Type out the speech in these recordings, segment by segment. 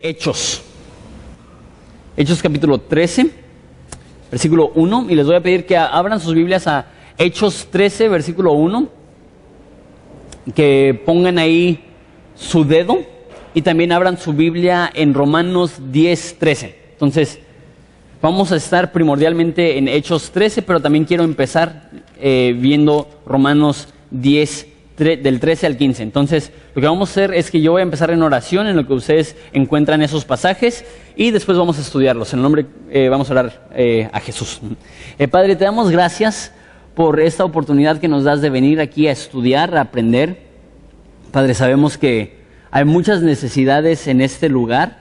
Hechos. Hechos capítulo 13, versículo 1. Y les voy a pedir que abran sus Biblias a Hechos 13, versículo 1. Que pongan ahí su dedo y también abran su Biblia en Romanos 10, 13. Entonces, vamos a estar primordialmente en Hechos 13, pero también quiero empezar eh, viendo Romanos 10, del 13 al 15. Entonces, lo que vamos a hacer es que yo voy a empezar en oración en lo que ustedes encuentran esos pasajes y después vamos a estudiarlos. En el nombre, eh, vamos a orar eh, a Jesús. Eh, Padre, te damos gracias por esta oportunidad que nos das de venir aquí a estudiar, a aprender. Padre, sabemos que hay muchas necesidades en este lugar,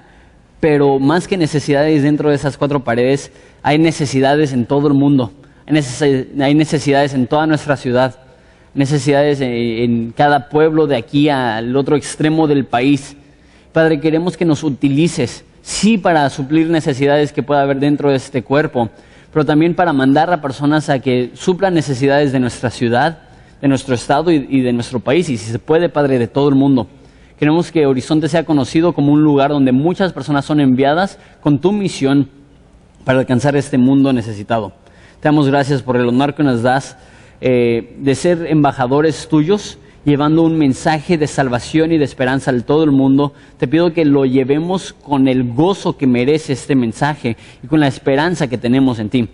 pero más que necesidades dentro de esas cuatro paredes, hay necesidades en todo el mundo. Hay necesidades en toda nuestra ciudad necesidades en cada pueblo de aquí al otro extremo del país. Padre, queremos que nos utilices, sí, para suplir necesidades que pueda haber dentro de este cuerpo, pero también para mandar a personas a que suplan necesidades de nuestra ciudad, de nuestro estado y, de nuestro país, y si se puede, Padre, de todo el mundo. Queremos que Horizonte sea conocido como un lugar donde muchas personas son enviadas con tu misión para alcanzar este mundo necesitado. Te damos gracias por el honor que nos das eh, de ser embajadores tuyos, llevando un mensaje de salvación y de esperanza a todo el mundo. Te pido que lo llevemos con el gozo que merece este mensaje y con la esperanza que tenemos en ti.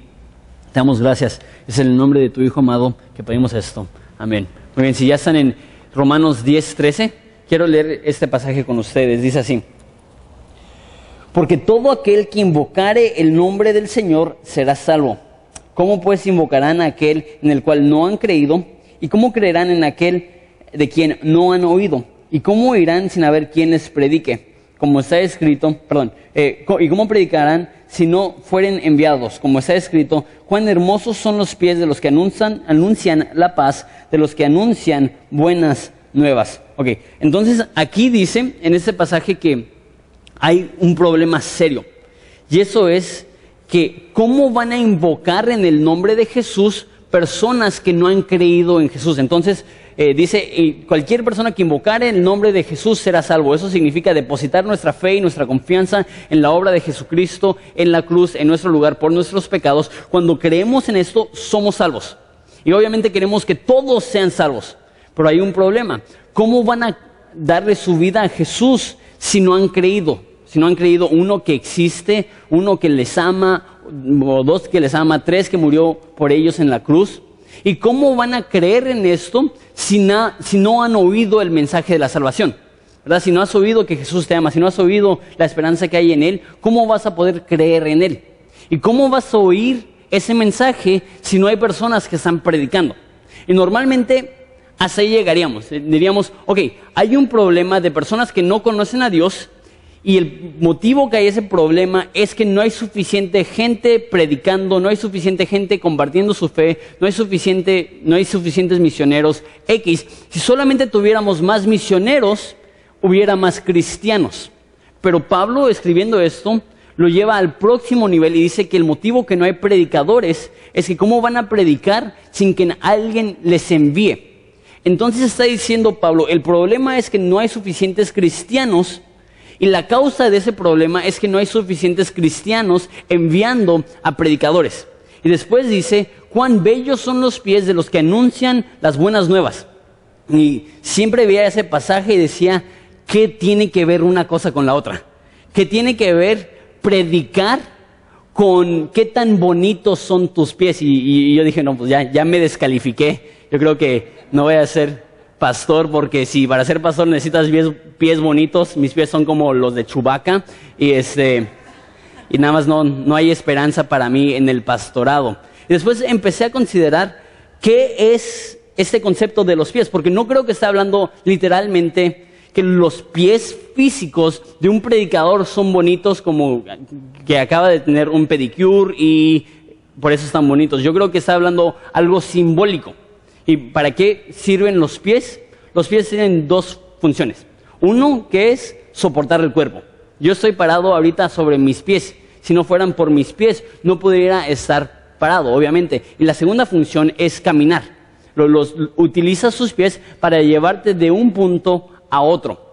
Te damos gracias. Es en el nombre de tu Hijo amado que pedimos esto. Amén. Muy bien, si ya están en Romanos 10, 13, quiero leer este pasaje con ustedes. Dice así. Porque todo aquel que invocare el nombre del Señor será salvo. ¿Cómo pues invocarán a aquel en el cual no han creído? ¿Y cómo creerán en aquel de quien no han oído? ¿Y cómo irán sin haber quien les predique? Como está escrito, perdón, eh, ¿y cómo predicarán si no fueren enviados? Como está escrito, cuán hermosos son los pies de los que anuncian, anuncian la paz, de los que anuncian buenas nuevas. Ok, entonces aquí dice en este pasaje que hay un problema serio. Y eso es que cómo van a invocar en el nombre de Jesús personas que no han creído en Jesús. Entonces, eh, dice, cualquier persona que invocare el nombre de Jesús será salvo. Eso significa depositar nuestra fe y nuestra confianza en la obra de Jesucristo, en la cruz, en nuestro lugar, por nuestros pecados. Cuando creemos en esto, somos salvos. Y obviamente queremos que todos sean salvos. Pero hay un problema. ¿Cómo van a darle su vida a Jesús si no han creído? si no han creído, uno que existe, uno que les ama, o dos que les ama, tres que murió por ellos en la cruz. ¿Y cómo van a creer en esto si, no han oído el mensaje de la salvación? ¿Verdad? Si no has oído que Jesús te ama, si no has oído la esperanza que hay en Él, ¿cómo vas a poder creer en Él? ¿Y cómo vas a oír ese mensaje si no hay personas que están predicando? Y normalmente hasta ahí llegaríamos. Diríamos, ok, hay un problema de personas que no conocen a Dios y el motivo que hay ese problema es que no hay suficiente gente predicando, no hay suficiente gente compartiendo su fe, no hay, suficiente, no hay suficientes misioneros X. Si solamente tuviéramos más misioneros, hubiera más cristianos. Pero Pablo, escribiendo esto, lo lleva al próximo nivel y dice que el motivo que no hay predicadores es que cómo van a predicar sin que alguien les envíe. Entonces está diciendo Pablo, el problema es que no hay suficientes cristianos y la causa de ese problema es que no hay suficientes cristianos enviando a predicadores. Y después dice, cuán bellos son los pies de los que anuncian las buenas nuevas. Y siempre veía ese pasaje y decía, ¿qué tiene que ver una cosa con la otra? ¿Qué tiene que ver predicar con qué tan bonitos son tus pies? Y, yo dije, no, pues ya, ya me descalifiqué. Yo creo que no voy a ser pastor porque si para ser pastor necesitas pies, bonitos, mis pies son como los de Chubaca y este y nada más no, no hay esperanza para mí en el pastorado. Después empecé a considerar qué es este concepto de los pies, porque no creo que esté hablando literalmente que los pies físicos de un predicador son bonitos como que acaba de tener un pedicure y por eso están bonitos. Yo creo que está hablando algo simbólico. ¿Y para qué sirven los pies? Los pies tienen dos funciones. Uno que es soportar el cuerpo. Yo estoy parado ahorita sobre mis pies. Si no fueran por mis pies, no pudiera estar parado, obviamente. Y la segunda función es caminar. Los, utiliza sus pies para llevarte de un punto a otro.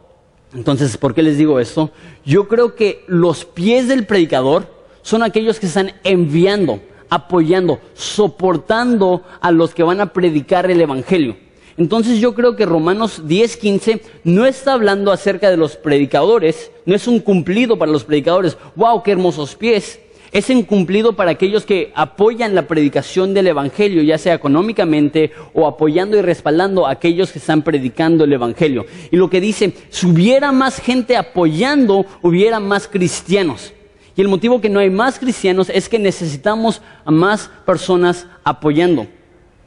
Entonces, ¿por qué les digo esto? Yo creo que los pies del predicador son aquellos que están enviando, apoyando, soportando a los que van a predicar el Evangelio. Entonces yo creo que Romanos 10:15 no está hablando acerca de los predicadores, no es un cumplido para los predicadores, wow, qué hermosos pies, es incumplido para aquellos que apoyan la predicación del Evangelio, ya sea económicamente o apoyando y respaldando a aquellos que están predicando el Evangelio. Y lo que dice, si hubiera más gente apoyando, hubiera más cristianos. Y el motivo que no hay más cristianos es que necesitamos a más personas apoyando.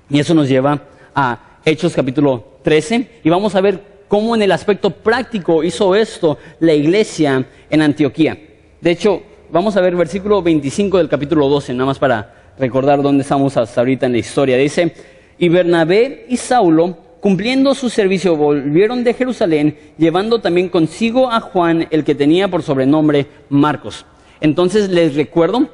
Y eso nos lleva a Hechos capítulo 13 y vamos a ver cómo en el aspecto práctico hizo esto la iglesia en Antioquía. De hecho, vamos a ver versículo 25 del capítulo 12, nada más para recordar dónde estamos hasta ahorita en la historia. Dice, y Bernabé y Saulo, cumpliendo su servicio, volvieron de Jerusalén, llevando también consigo a Juan, el que tenía por sobrenombre Marcos. Entonces les recuerdo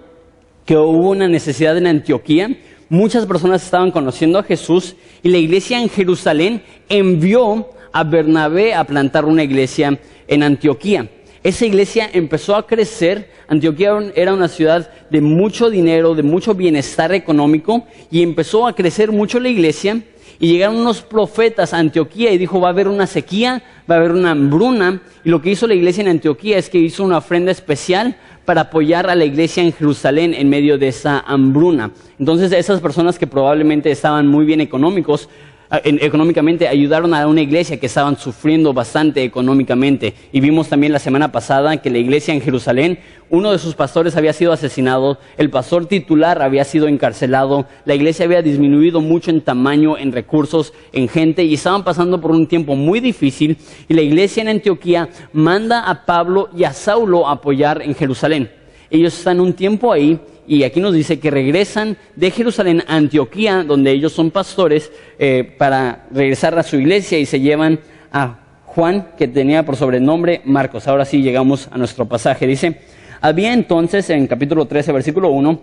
que hubo una necesidad en Antioquía, muchas personas estaban conociendo a Jesús y la iglesia en Jerusalén envió a Bernabé a plantar una iglesia en Antioquía. Esa iglesia empezó a crecer. Antioquía era una ciudad de mucho dinero, de mucho bienestar económico, y empezó a crecer mucho la iglesia. Y llegaron unos profetas a Antioquía y dijo, va a haber una sequía, va a haber una hambruna. Y lo que hizo la iglesia en Antioquía es que hizo una ofrenda especial para apoyar a la iglesia en Jerusalén en medio de esa hambruna. Entonces esas personas que probablemente estaban muy bien económicos, económicamente ayudaron a una iglesia que estaban sufriendo bastante económicamente. Y vimos también la semana pasada que la iglesia en Jerusalén, uno de sus pastores había sido asesinado, el pastor titular había sido encarcelado, la iglesia había disminuido mucho en tamaño, en recursos, en gente y estaban pasando por un tiempo muy difícil y la iglesia en Antioquía manda a Pablo y a Saulo a apoyar en Jerusalén. Ellos están un tiempo ahí y aquí nos dice que regresan de Jerusalén a Antioquía, donde ellos son pastores, eh, para regresar a su iglesia y se llevan a Juan, que tenía por sobrenombre Marcos. Ahora sí llegamos a nuestro pasaje. Dice, había entonces en capítulo 13, versículo 1,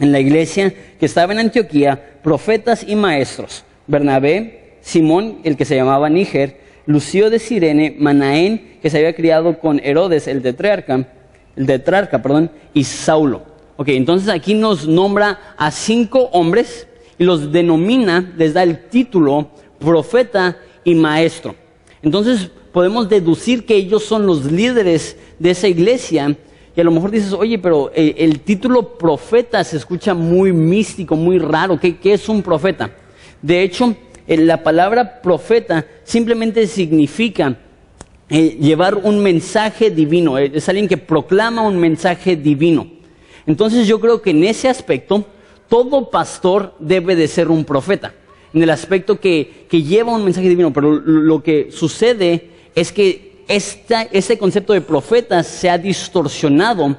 en la iglesia que estaba en Antioquía, profetas y maestros, Bernabé, Simón, el que se llamaba Níger, Lucio de Sirene, Manaén, que se había criado con Herodes, el tetrarca, el tetrarca, perdón, y Saulo. Ok, entonces aquí nos nombra a cinco hombres y los denomina, les da el título profeta y maestro. Entonces podemos deducir que ellos son los líderes de esa iglesia. Y a lo mejor dices, oye, pero eh, el, título profeta se escucha muy místico, muy raro. ¿Qué, es un profeta? De hecho, eh, la palabra profeta simplemente significa eh, llevar un mensaje divino. Es alguien que proclama un mensaje divino. Entonces yo creo que en ese aspecto todo pastor debe de ser un profeta, en el aspecto que, lleva un mensaje divino, pero lo que sucede es que este concepto de profeta se ha distorsionado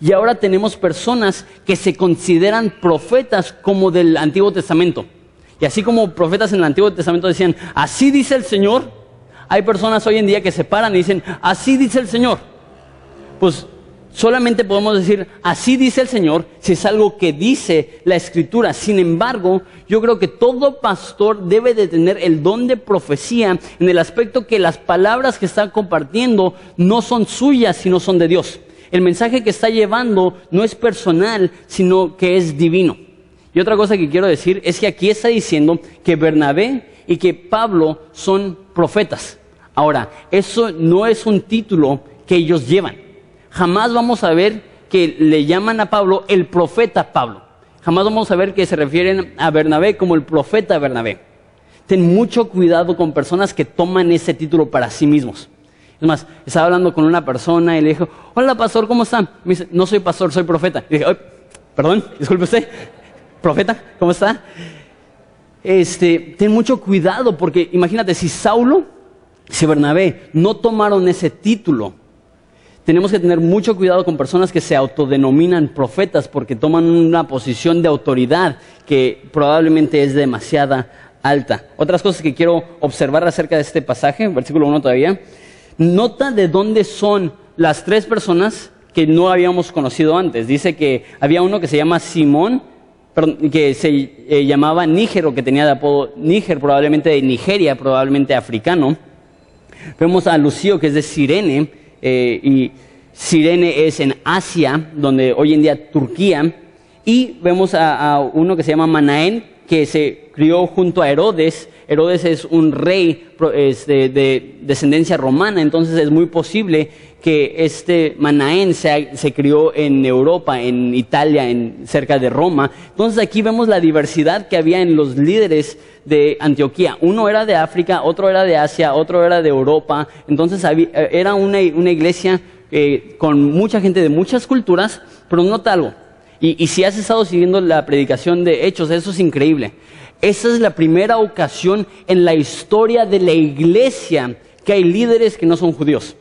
y ahora tenemos personas que se consideran profetas como del Antiguo Testamento. Y así como profetas en el Antiguo Testamento decían, así dice el Señor, hay personas hoy en día que se paran y dicen, así dice el Señor. Pues Solamente podemos decir, así dice el Señor, si es algo que dice la Escritura. Sin embargo, yo creo que todo pastor debe de tener el don de profecía en el aspecto que las palabras que está compartiendo no son suyas, sino son de Dios. El mensaje que está llevando no es personal, sino que es divino. Y otra cosa que quiero decir es que aquí está diciendo que Bernabé y que Pablo son profetas. Ahora, eso no es un título que ellos llevan jamás vamos a ver que le llaman a Pablo el profeta Pablo. Jamás vamos a ver que se refieren a Bernabé como el profeta Bernabé. Ten mucho cuidado con personas que toman ese título para sí mismos. Es más, estaba hablando con una persona y le dijo, hola pastor, ¿cómo está? Me dice, no soy pastor, soy profeta. Y dije, perdón, disculpe usted, profeta, ¿cómo está? Este, ten mucho cuidado porque imagínate, si Saulo, si Bernabé no tomaron ese título, tenemos que tener mucho cuidado con personas que se autodenominan profetas porque toman una posición de autoridad que probablemente es demasiada alta. Otras cosas que quiero observar acerca de este pasaje, versículo 1 todavía. Nota de dónde son las tres personas que no habíamos conocido antes. Dice que había uno que se llama Simón, que se eh, llamaba Níger o que tenía de apodo Níger, probablemente de Nigeria, probablemente africano. Vemos a Lucio, que es de Sirene, eh, y Sirene es en Asia, donde hoy en día Turquía, y vemos a, uno que se llama Manaén, que se crió junto a Herodes. Herodes es un rey de, descendencia romana, entonces es muy posible que este Manaén se, se, crió en Europa, en Italia, en, cerca de Roma. Entonces aquí vemos la diversidad que había en los líderes de Antioquía. Uno era de África, otro era de Asia, otro era de Europa. Entonces era una, iglesia eh, con mucha gente de muchas culturas, pero nota algo y, si has estado siguiendo la predicación de Hechos, eso es increíble. Esa es la primera ocasión en la historia de la iglesia que hay líderes que no son judíos.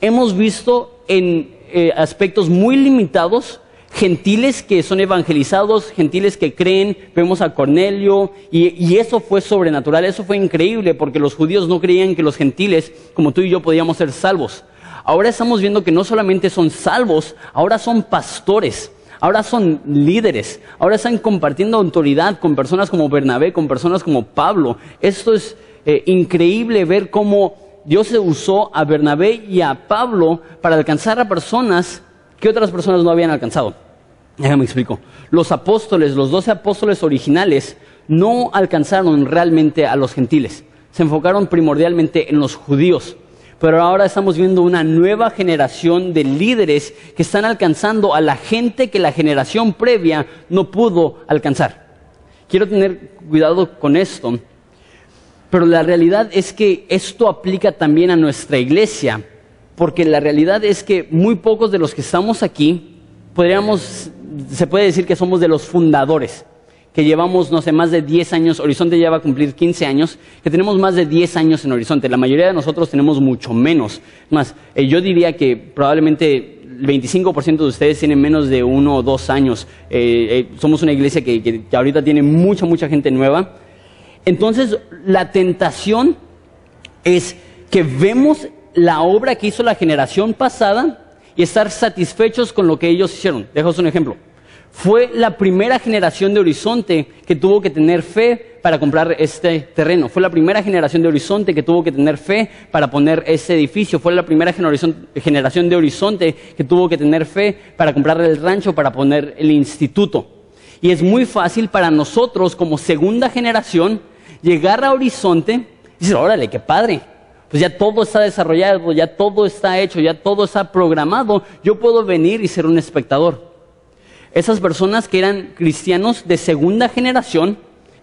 Hemos visto en eh, aspectos muy limitados gentiles que son evangelizados, gentiles que creen, vemos a Cornelio, y, eso fue sobrenatural, eso fue increíble, porque los judíos no creían que los gentiles, como tú y yo, podíamos ser salvos. Ahora estamos viendo que no solamente son salvos, ahora son pastores ahora son líderes, ahora están compartiendo autoridad con personas como Bernabé, con personas como Pablo. Esto es eh, increíble ver cómo Dios usó a Bernabé y a Pablo para alcanzar a personas que otras personas no habían alcanzado. Déjame explico. Los apóstoles, los doce apóstoles originales, no alcanzaron realmente a los gentiles. Se enfocaron primordialmente en los judíos pero ahora estamos viendo una nueva generación de líderes que están alcanzando a la gente que la generación previa no pudo alcanzar. Quiero tener cuidado con esto, pero la realidad es que esto aplica también a nuestra iglesia, porque la realidad es que muy pocos de los que estamos aquí, podríamos, se puede decir que somos de los fundadores que llevamos, no sé, más de 10 años, Horizonte ya va a cumplir 15 años, que tenemos más de 10 años en Horizonte. La mayoría de nosotros tenemos mucho menos. Más, eh, yo diría que probablemente el 25% de ustedes tienen menos de uno o dos años. Eh, eh, somos una iglesia que, que ahorita tiene mucha, mucha gente nueva. Entonces, la tentación es que vemos la obra que hizo la generación pasada y estar satisfechos con lo que ellos hicieron. Dejaos un ejemplo fue la primera generación de Horizonte que tuvo que tener fe para comprar este terreno. Fue la primera generación de Horizonte que tuvo que tener fe para poner ese edificio. Fue la primera generación de Horizonte que tuvo que tener fe para comprar el rancho, para poner el instituto. Y es muy fácil para nosotros como segunda generación llegar a Horizonte decir, órale, qué padre. Pues ya todo está desarrollado, ya todo está hecho, ya todo está programado. Yo puedo venir y ser un espectador. Esas personas que eran cristianos de segunda generación,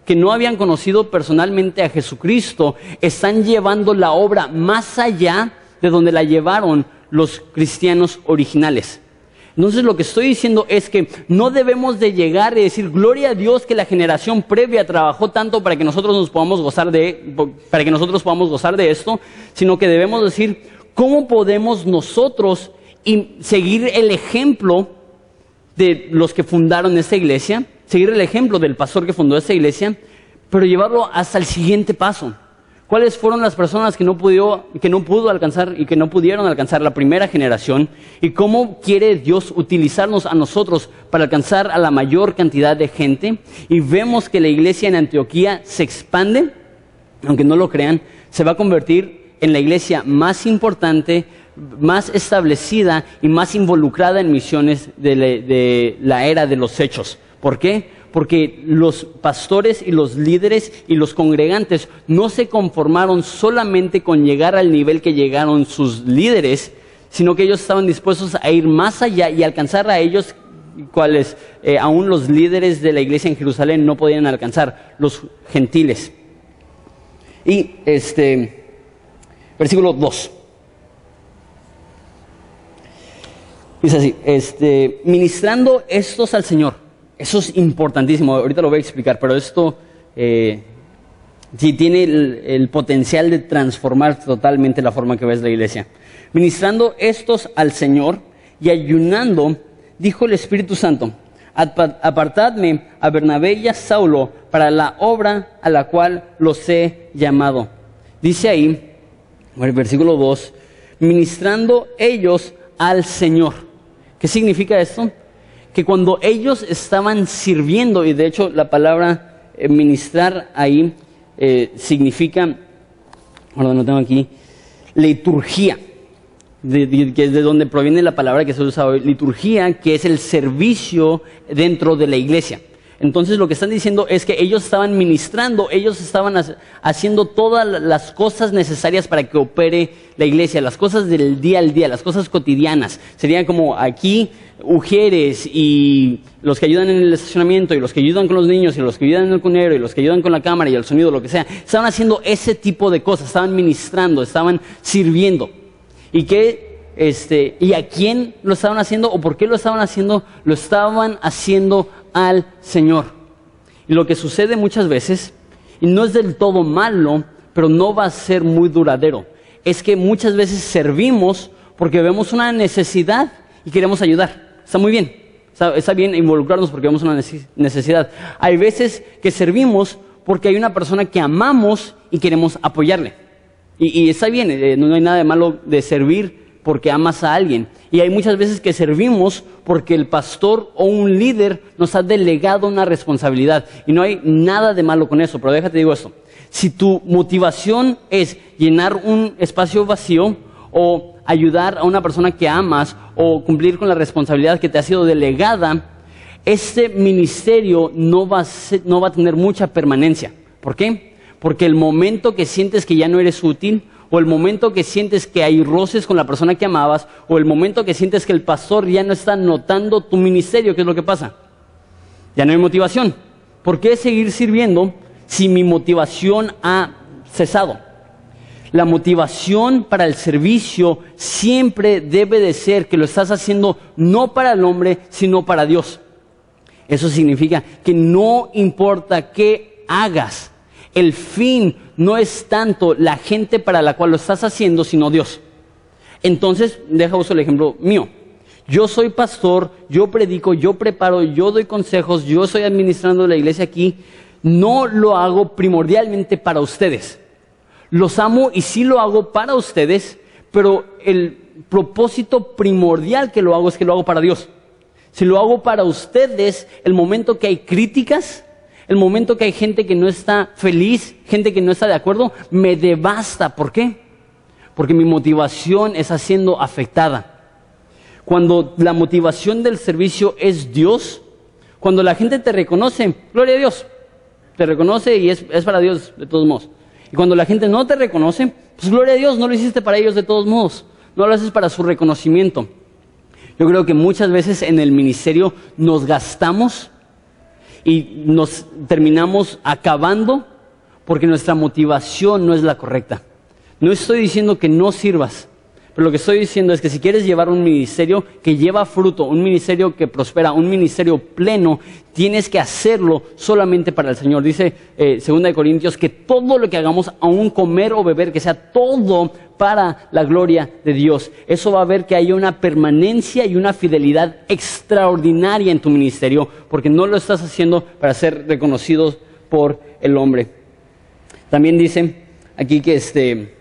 que no habían conocido personalmente a Jesucristo, están llevando la obra más allá de donde la llevaron los cristianos originales. Entonces lo que estoy diciendo es que no debemos de llegar y decir, gloria a Dios que la generación previa trabajó tanto para que nosotros nos podamos gozar de, para que nosotros podamos gozar de esto, sino que debemos decir, ¿cómo podemos nosotros seguir el ejemplo de los que fundaron esta iglesia, seguir el ejemplo del pastor que fundó esta iglesia, pero llevarlo hasta el siguiente paso. ¿Cuáles fueron las personas que no, pudo, que no pudo alcanzar y que no pudieron alcanzar la primera generación? ¿Y cómo quiere Dios utilizarnos a nosotros para alcanzar a la mayor cantidad de gente? Y vemos que la iglesia en Antioquía se expande, aunque no lo crean, se va a convertir en la iglesia más importante, más establecida y más involucrada en misiones de la, era de los hechos. ¿Por qué? Porque los pastores y los líderes y los congregantes no se conformaron solamente con llegar al nivel que llegaron sus líderes, sino que ellos estaban dispuestos a ir más allá y alcanzar a ellos cuales eh, aún los líderes de la iglesia en Jerusalén no podían alcanzar, los gentiles. Y este, versículo 2. Dice así, este, ministrando estos al Señor. Eso es importantísimo, ahorita lo voy a explicar, pero esto eh, sí tiene el, potencial de transformar totalmente la forma que ves la iglesia. Ministrando estos al Señor y ayunando, dijo el Espíritu Santo, apartadme a Bernabé y a Saulo para la obra a la cual los he llamado. Dice ahí, el versículo 2, ministrando ellos al Señor. ¿Qué significa esto? Que cuando ellos estaban sirviendo, y de hecho la palabra eh, ministrar ahí eh, significa, ahora no tengo aquí, liturgia, de, que es de donde proviene la palabra que se usa hoy, liturgia, que es el servicio dentro de la iglesia. Entonces lo que están diciendo es que ellos estaban ministrando, ellos estaban haciendo todas las cosas necesarias para que opere la iglesia, las cosas del día al día, las cosas cotidianas. Serían como aquí mujeres y los que ayudan en el estacionamiento y los que ayudan con los niños y los que ayudan en el cunero y los que ayudan con la cámara y el sonido, lo que sea. Estaban haciendo ese tipo de cosas, estaban ministrando, estaban sirviendo. ¿Y qué este, y a quién lo estaban haciendo o por qué lo estaban haciendo, lo estaban haciendo al Señor. Y lo que sucede muchas veces, y no es del todo malo, pero no va a ser muy duradero, es que muchas veces servimos porque vemos una necesidad y queremos ayudar. Está muy bien, está, bien involucrarnos porque vemos una necesidad. Hay veces que servimos porque hay una persona que amamos y queremos apoyarle. Y, está bien, eh, no hay nada de malo de servir porque amas a alguien. Y hay muchas veces que servimos porque el pastor o un líder nos ha delegado una responsabilidad. Y no hay nada de malo con eso, pero déjate digo esto. Si tu motivación es llenar un espacio vacío o ayudar a una persona que amas o cumplir con la responsabilidad que te ha sido delegada, este ministerio no va a, no va a tener mucha permanencia. ¿Por qué? Porque el momento que sientes que ya no eres útil, o el momento que sientes que hay roces con la persona que amabas, o el momento que sientes que el pastor ya no está notando tu ministerio, ¿qué es lo que pasa? Ya no hay motivación. ¿Por qué seguir sirviendo si mi motivación ha cesado? La motivación para el servicio siempre debe de ser que lo estás haciendo no para el hombre, sino para Dios. Eso significa que no importa qué hagas, el fin no es tanto la gente para la cual lo estás haciendo, sino Dios. Entonces, deja uso el ejemplo mío. Yo soy pastor, yo predico, yo preparo, yo doy consejos, yo estoy administrando la iglesia aquí. No lo hago primordialmente para ustedes. Los amo y sí lo hago para ustedes, pero el propósito primordial que lo hago es que lo hago para Dios. Si lo hago para ustedes, el momento que hay críticas, el momento que hay gente que no está feliz, gente que no está de acuerdo, me devasta. ¿Por qué? Porque mi motivación está siendo afectada. Cuando la motivación del servicio es Dios, cuando la gente te reconoce, gloria a Dios, te reconoce y es, para Dios de todos modos. Y cuando la gente no te reconoce, pues gloria a Dios, no lo hiciste para ellos de todos modos, no lo haces para su reconocimiento. Yo creo que muchas veces en el ministerio nos gastamos y nos terminamos acabando porque nuestra motivación no es la correcta. No estoy diciendo que no sirvas, pero lo que estoy diciendo es que si quieres llevar un ministerio que lleva fruto, un ministerio que prospera, un ministerio pleno, tienes que hacerlo solamente para el Señor. Dice eh, Segunda de Corintios que todo lo que hagamos, aún comer o beber, que sea todo para la gloria de Dios. Eso va a ver que haya una permanencia y una fidelidad extraordinaria en tu ministerio, porque no lo estás haciendo para ser reconocidos por el hombre. También dice aquí que, este,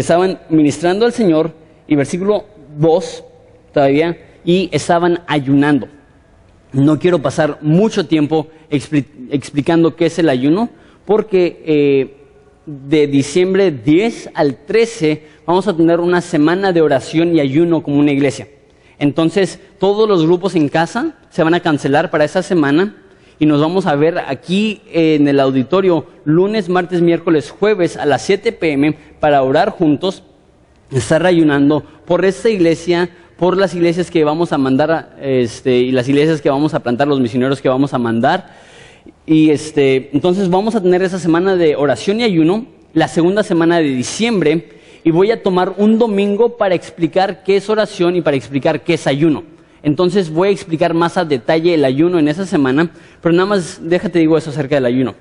estaban ministrando al Señor, y versículo 2 todavía, y estaban ayunando. No quiero pasar mucho tiempo explicando qué es el ayuno, porque eh, de diciembre 10 al 13 vamos a tener una semana de oración y ayuno como una iglesia. Entonces, todos los grupos en casa se van a cancelar para esa semana y nos vamos a ver aquí en el auditorio lunes, martes, miércoles, jueves a las 7 pm para orar juntos, estar ayunando por esta iglesia, por las iglesias que vamos a mandar este, y las iglesias que vamos a plantar, los misioneros que vamos a mandar y este, entonces vamos a tener esa semana de oración y ayuno, la segunda semana de diciembre, y voy a tomar un domingo para explicar qué es oración y para explicar qué es ayuno. Entonces voy a explicar más a detalle el ayuno en esa semana, pero nada más déjate digo eso acerca del ayuno.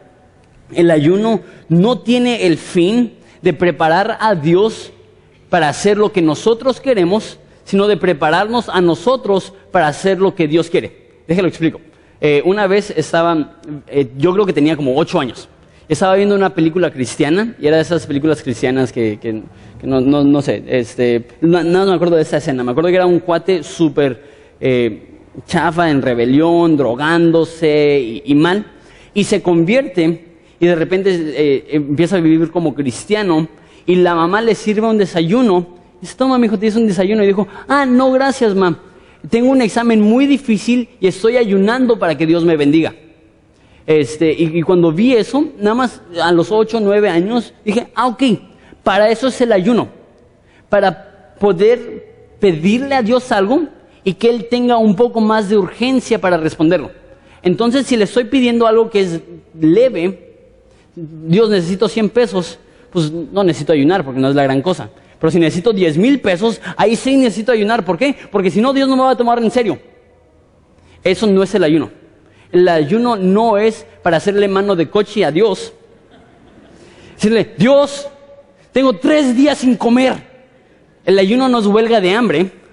El ayuno no tiene el fin de preparar a Dios para hacer lo que nosotros queremos, sino de prepararnos a nosotros para hacer lo que Dios quiere. Déjelo explico. Eh, una vez estaba, eh, yo creo que tenía como ocho años. Estaba viendo una película cristiana y era de esas películas cristianas que, que, no, no, no, sé, este, no, no, me acuerdo de esa escena. Me acuerdo que era un cuate súper eh, chafa, en rebelión, drogándose y, y, mal. Y se convierte y de repente empieza a vivir como cristiano y la mamá le sirve un desayuno. Dice, toma, mi hijo, un desayuno. Y dijo, ah, no, gracias, mamá. Tengo un examen muy difícil y estoy ayunando para que Dios me bendiga. Este, y, y cuando vi eso, nada más a los 8, 9 años, dije, ah, ok, para eso es el ayuno. Para poder pedirle a Dios algo y que Él tenga un poco más de urgencia para responderlo. Entonces, si le estoy pidiendo algo que es leve, Dios necesito 100 pesos, pues no necesito ayunar porque no es la gran cosa. Pero si necesito 10 mil pesos, ahí sí necesito ayunar. ¿Por qué? Porque si no, Dios no me va a tomar en serio. Eso no es el ayuno. El ayuno no es para hacerle mano de coche a Dios. Decirle, Dios, tengo tres días sin comer. El ayuno no es huelga de hambre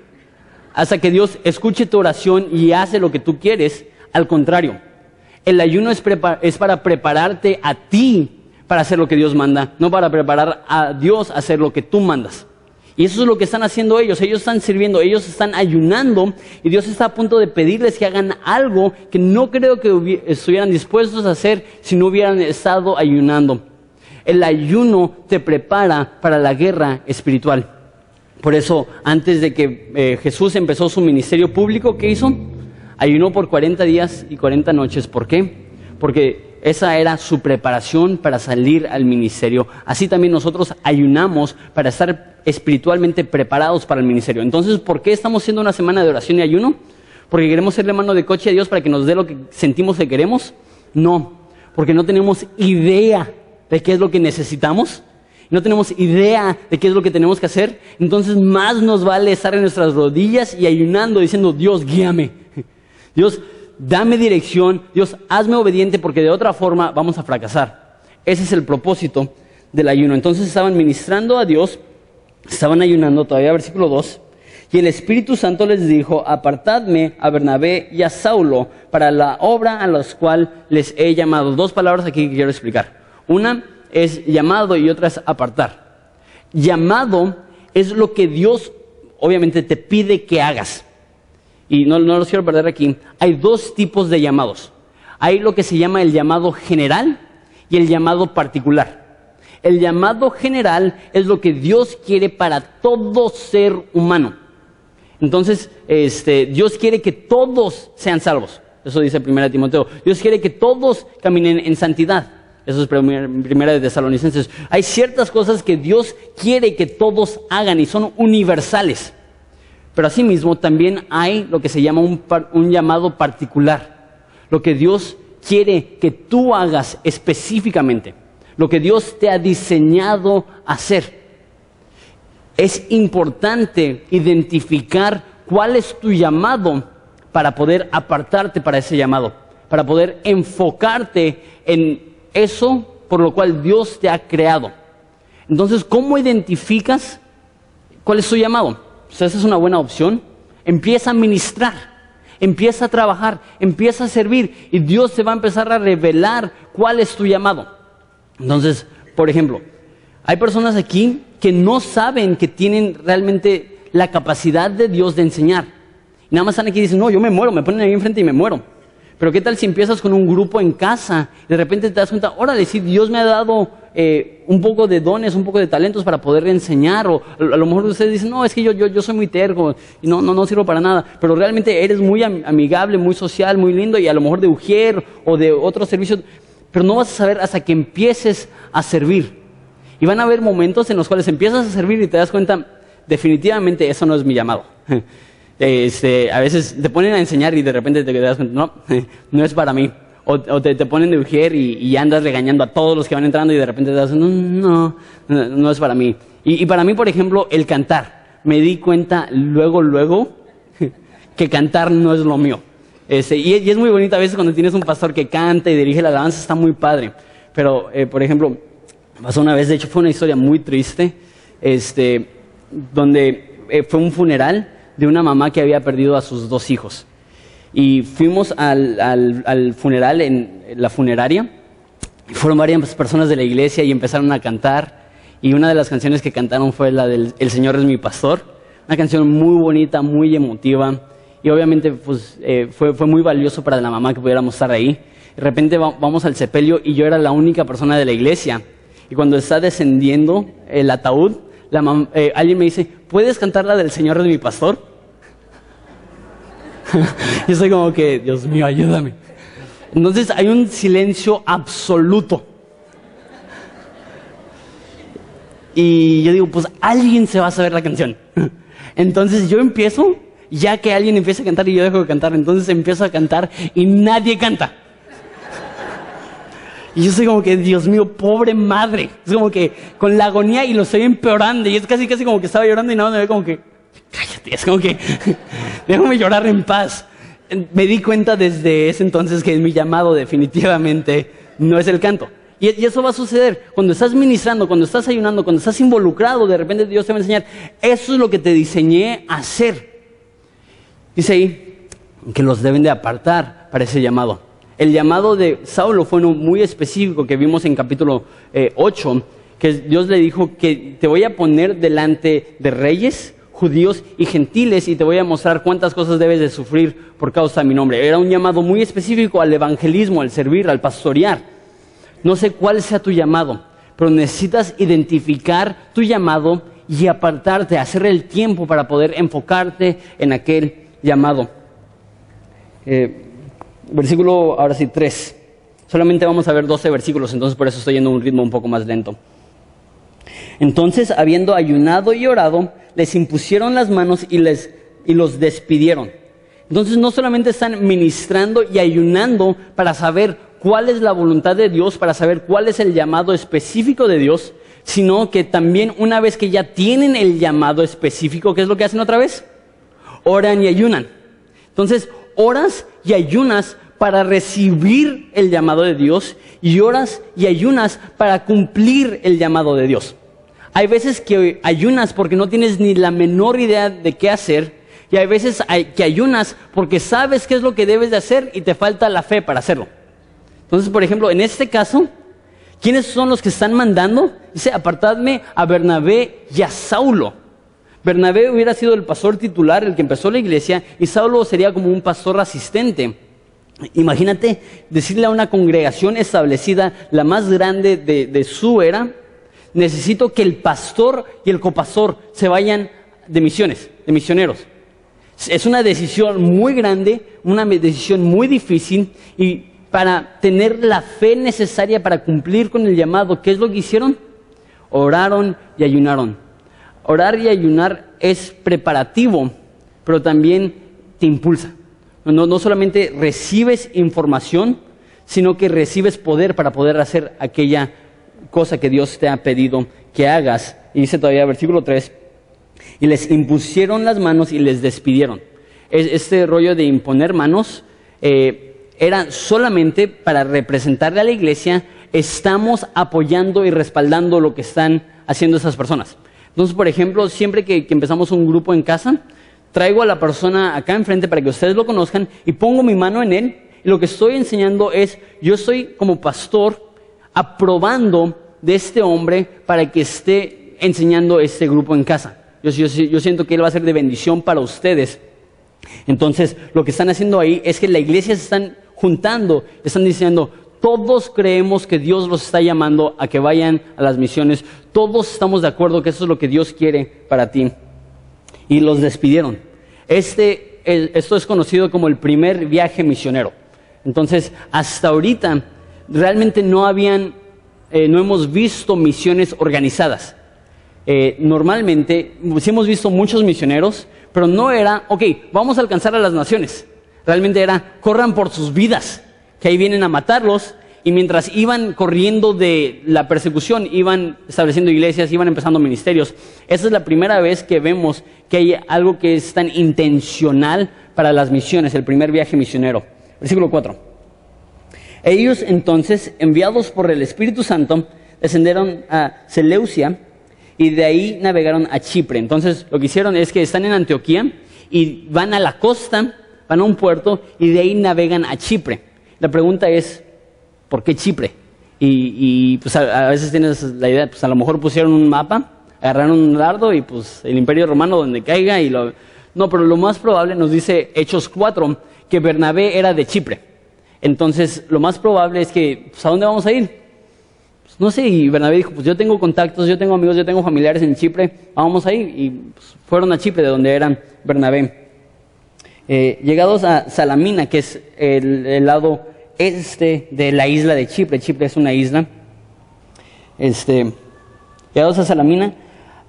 hasta que Dios escuche tu oración y hace lo que tú quieres. Al contrario, el ayuno es, es para prepararte a ti para hacer lo que Dios manda, no para preparar a Dios a hacer lo que tú mandas. Y eso es lo que están haciendo ellos. Ellos están sirviendo, ellos están ayunando y Dios está a punto de pedirles que hagan algo que no creo que estuvieran dispuestos a hacer si no hubieran estado ayunando. El ayuno te prepara para la guerra espiritual. Por eso, antes de que eh, Jesús empezó su ministerio público, ¿qué hizo? Ayunó por 40 días y 40 noches. ¿Por qué? Porque esa era su preparación para salir al ministerio. Así también nosotros ayunamos para estar espiritualmente preparados para el ministerio. Entonces, ¿por qué estamos haciendo una semana de oración y ayuno? ¿Porque queremos serle mano de coche a Dios para que nos dé lo que sentimos que queremos? No, porque no tenemos idea de qué es lo que necesitamos. No tenemos idea de qué es lo que tenemos que hacer. Entonces, más nos vale estar en nuestras rodillas y ayunando, diciendo, Dios, guíame. Dios, dame dirección, Dios, hazme obediente porque de otra forma vamos a fracasar. Ese es el propósito del ayuno. Entonces estaban ministrando a Dios, estaban ayunando, todavía versículo 2, y el Espíritu Santo les dijo, apartadme a Bernabé y a Saulo para la obra a la cual les he llamado. Dos palabras aquí que quiero explicar. Una es llamado y otra es apartar. Llamado es lo que Dios obviamente te pide que hagas y no, no los quiero perder aquí, hay dos tipos de llamados. Hay lo que se llama el llamado general y el llamado particular. El llamado general es lo que Dios quiere para todo ser humano. Entonces, este, Dios quiere que todos sean salvos. Eso dice Primera Timoteo. Dios quiere que todos caminen en santidad. Eso es Primera de Tesalonicenses. Hay ciertas cosas que Dios quiere que todos hagan y son universales. Pero asimismo también hay lo que se llama un, llamado particular, lo que Dios quiere que tú hagas específicamente, lo que Dios te ha diseñado hacer. Es importante identificar cuál es tu llamado para poder apartarte para ese llamado, para poder enfocarte en eso por lo cual Dios te ha creado. Entonces, ¿cómo identificas cuál es tu llamado? esa es una buena opción. Empieza a ministrar, empieza a trabajar, empieza a servir y Dios te va a empezar a revelar cuál es tu llamado. Entonces, por ejemplo, hay personas aquí que no saben que tienen realmente la capacidad de Dios de enseñar. Y nada más están aquí y dicen, no, yo me muero, me ponen ahí enfrente y me muero. Pero ¿qué tal si empiezas con un grupo en casa de repente te das cuenta, órale, sí, Dios me ha dado eh, un poco de dones, un poco de talentos para poder enseñar, o a lo mejor ustedes dicen, no, es que yo, yo, yo soy muy terco y no, no, no sirvo para nada, pero realmente eres muy amigable, muy social, muy lindo y a lo mejor de Ujier o de otros servicios, pero no vas a saber hasta que empieces a servir. Y van a haber momentos en los cuales empiezas a servir y te das cuenta, definitivamente eso no es mi llamado. Este, a veces te ponen a enseñar y de repente te das cuenta, no, no es para mí o, te, ponen de ujier y, andas regañando a todos los que van entrando y de repente te das, no, no, no es para mí. Y, para mí, por ejemplo, el cantar. Me di cuenta luego, luego, que cantar no es lo mío. Este, y, es muy bonito a veces cuando tienes un pastor que canta y dirige la alabanza, está muy padre. Pero, eh, por ejemplo, pasó una vez, de hecho fue una historia muy triste, este, donde eh, fue un funeral de una mamá que había perdido a sus dos hijos. Y fuimos al, al, funeral en la funeraria. Y fueron varias personas de la iglesia y empezaron a cantar. Y una de las canciones que cantaron fue la del El Señor es mi pastor. Una canción muy bonita, muy emotiva. Y obviamente pues, eh, fue, fue muy valioso para la mamá que pudiéramos estar ahí. De repente vamos al sepelio y yo era la única persona de la iglesia. y cuando está descendiendo el ataúd, eh, alguien me dice, ¿puedes cantar la del Señor de mi pastor? y soy como que, Dios mío, ayúdame. Entonces hay un silencio absoluto. Y yo digo, pues alguien se va a saber la canción. Entonces yo empiezo, ya que alguien empieza a cantar y yo dejo de cantar, entonces empiezo a cantar y nadie canta. Y yo soy como que, Dios mío, pobre madre. Es como que con la agonía y lo estoy empeorando. Y es casi, casi como que estaba llorando y nada me ve como que, cállate. Es como que, déjame llorar en paz. Me di cuenta desde ese entonces que mi llamado definitivamente no es el canto. Y, eso va a suceder cuando estás ministrando, cuando estás ayunando, cuando estás involucrado, de repente Dios te va a enseñar, eso es lo que te diseñé a hacer. Dice ahí que los deben de apartar para ese llamado. El llamado de Saulo fue uno muy específico que vimos en capítulo 8, eh, que Dios le dijo que te voy a poner delante de reyes, judíos y gentiles y te voy a mostrar cuántas cosas debes de sufrir por causa de mi nombre. Era un llamado muy específico al evangelismo, al servir, al pastorear. No sé cuál sea tu llamado, pero necesitas identificar tu llamado y apartarte, hacer el tiempo para poder enfocarte en aquel llamado. Eh, versículo, ahora sí, 3. Solamente vamos a ver 12 versículos, entonces por eso estoy yendo a un ritmo un poco más lento. Entonces, habiendo ayunado y orado, les impusieron las manos y, les, y los despidieron. Entonces, no solamente están ministrando y ayunando para saber cuál es la voluntad de Dios, para saber cuál es el llamado específico de Dios, sino que también una vez que ya tienen el llamado específico, ¿qué es lo que hacen otra vez? Oran y ayunan. Entonces, oras y ayunas para recibir el llamado de Dios y oras y ayunas para cumplir el llamado de Dios. Hay veces que ayunas porque no tienes ni la menor idea de qué hacer y hay veces que ayunas porque sabes qué es lo que debes de hacer y te falta la fe para hacerlo. Entonces, por ejemplo, en este caso, ¿quiénes son los que están mandando? Dice, apartadme a Bernabé y a Saulo Bernabé hubiera sido el pastor titular, el que empezó la iglesia, y Saulo sería como un pastor asistente. Imagínate decirle a una congregación establecida, la más grande de, su era, necesito que el pastor y el copastor se vayan de misiones, de misioneros. Es una decisión muy grande, una decisión muy difícil y para tener la fe necesaria para cumplir con el llamado, ¿qué es lo que hicieron? Oraron y ayunaron. Orar y ayunar es preparativo, pero también te impulsa. No, no solamente recibes información, sino que recibes poder para poder hacer aquella cosa que Dios te ha pedido que hagas. Y dice todavía versículo 3, y les impusieron las manos y les despidieron. Este rollo de imponer manos eh, era solamente para representarle a la iglesia, estamos apoyando y respaldando lo que están haciendo esas personas. Entonces, por ejemplo, siempre que, empezamos un grupo en casa, traigo a la persona acá enfrente para que ustedes lo conozcan y pongo mi mano en él. Y lo que estoy enseñando es, yo estoy como pastor aprobando de este hombre para que esté enseñando este grupo en casa. Yo, yo, siento que él va a ser de bendición para ustedes. Entonces, lo que están haciendo ahí es que la iglesia se están juntando, están diciendo, todos creemos que Dios los está llamando a que vayan a las misiones. Todos estamos de acuerdo que eso es lo que Dios quiere para ti. Y los despidieron. Este, esto es conocido como el primer viaje misionero. Entonces, hasta ahorita realmente no habían, eh, no hemos visto misiones organizadas. Eh, normalmente, sí hemos visto muchos misioneros, pero no era, ok, vamos a alcanzar a las naciones. Realmente era, corran por sus vidas que ahí vienen a matarlos, y mientras iban corriendo de la persecución, iban estableciendo iglesias, iban empezando ministerios. Esa es la primera vez que vemos que hay algo que es tan intencional para las misiones, el primer viaje misionero. Versículo 4. Ellos entonces, enviados por el Espíritu Santo, descendieron a Seleucia y de ahí navegaron a Chipre. Entonces, lo que hicieron es que están en Antioquía y van a la costa, van a un puerto y de ahí navegan a Chipre. La pregunta es, ¿por qué Chipre? Y, pues a, veces tienes la idea, pues a lo mejor pusieron un mapa, agarraron un dardo y pues el imperio romano donde caiga y lo... No, pero lo más probable nos dice Hechos 4 que Bernabé era de Chipre. Entonces, lo más probable es que, pues, ¿a dónde vamos a ir? pues, no sé, y Bernabé dijo, pues yo tengo contactos, yo tengo amigos, yo tengo familiares en Chipre, vamos ahí. Y pues, fueron a Chipre, de donde eran Bernabé. Eh, llegados a Salamina, que es el, lado este de la isla de Chipre, Chipre es una isla, este, llegados a Salamina,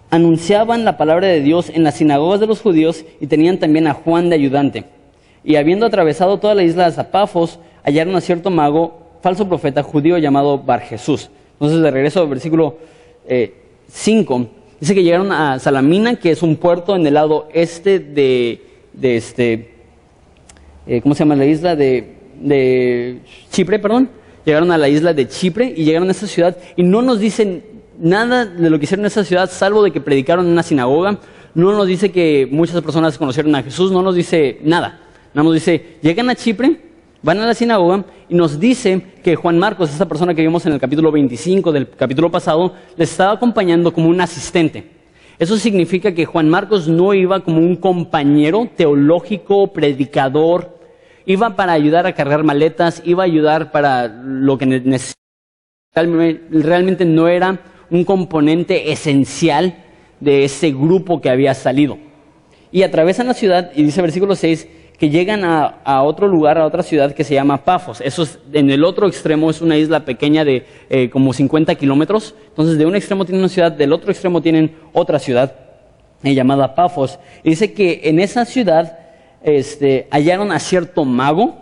anunciaban la palabra de Dios en las sinagogas de los judíos y tenían también a Juan de ayudante. Y habiendo atravesado toda la isla de Zapafos, hallaron a cierto mago, falso profeta judío llamado Bar Jesús. Entonces, de regreso al versículo 5, eh, dice que llegaron a Salamina, que es un puerto en el lado este de, de este, eh, ¿cómo se llama la isla? De, de Chipre, perdón. Llegaron a la isla de Chipre y llegaron a esa ciudad y no nos dicen nada de lo que hicieron en esa ciudad, salvo de que predicaron en una sinagoga. No nos dice que muchas personas conocieron a Jesús, no nos dice nada. Nada nos dice, llegan a Chipre, van a la sinagoga y nos dice que Juan Marcos, esa persona que vimos en el capítulo 25 del capítulo pasado, les estaba acompañando como un asistente. Eso significa que Juan Marcos no iba como un compañero teológico, predicador, iba para ayudar a cargar maletas, iba a ayudar para lo que necesitaba. Realmente no era un componente esencial de ese grupo que había salido. Y atravesan la ciudad, y dice versículo 6, que llegan a, otro lugar, a otra ciudad que se llama Pafos. Eso es, en el otro extremo es una isla pequeña de eh, como 50 kilómetros. Entonces, de un extremo tienen una ciudad, del otro extremo tienen otra ciudad eh, llamada Pafos. Y dice que en esa ciudad este, hallaron a cierto mago,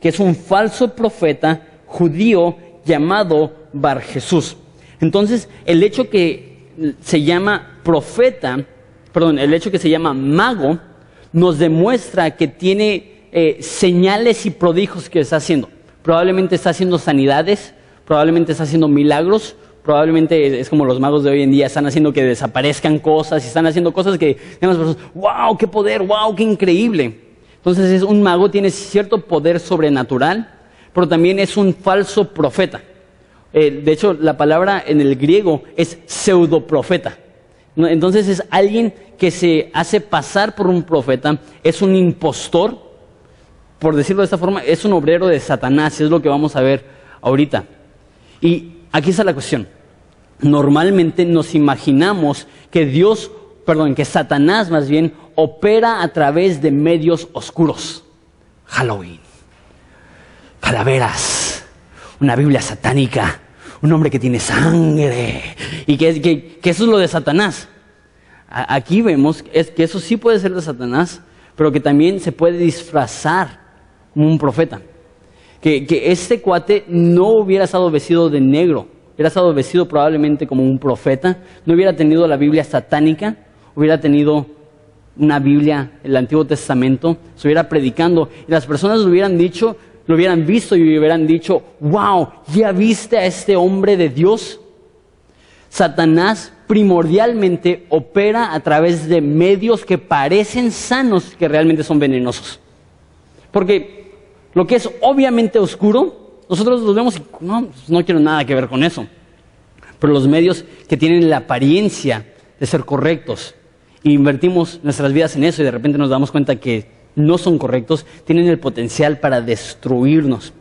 que es un falso profeta judío llamado Bar Jesús. Entonces, el hecho que se llama profeta, perdón, el hecho que se llama mago, nos demuestra que tiene eh, señales y prodigios que está haciendo. Probablemente está haciendo sanidades, probablemente está haciendo milagros, probablemente es como los magos de hoy en día, están haciendo que desaparezcan cosas y están haciendo cosas que tenemos wow, qué poder, wow, qué increíble. Entonces es un mago, tiene cierto poder sobrenatural, pero también es un falso profeta. Eh, de hecho, la palabra en el griego es pseudoprofeta. Entonces es alguien que se hace pasar por un profeta, es un impostor, por decirlo de esta forma, es un obrero de Satanás, es lo que vamos a ver ahorita. Y aquí está la cuestión. Normalmente nos imaginamos que Dios, perdón, que Satanás más bien opera a través de medios oscuros. Halloween, calaveras, una Biblia satánica, un hombre que tiene sangre, y que, eso es lo de Satanás. aquí vemos es que eso sí puede ser de Satanás, pero que también se puede disfrazar como un profeta. Que, que este cuate no hubiera estado vestido de negro, hubiera estado vestido probablemente como un profeta, no hubiera tenido la Biblia satánica, hubiera tenido una Biblia, el Antiguo Testamento, se hubiera predicando y las personas le hubieran dicho, lo hubieran visto y hubieran dicho, wow, ¿ya viste a este hombre de Dios? Satanás primordialmente opera a través de medios que parecen sanos, que realmente son venenosos. Porque lo que es obviamente oscuro, nosotros los vemos y no, no quiero nada que ver con eso. Pero los medios que tienen la apariencia de ser correctos, e invertimos nuestras vidas en eso y de repente nos damos cuenta que no son correctos, tienen el potencial para destruirnos.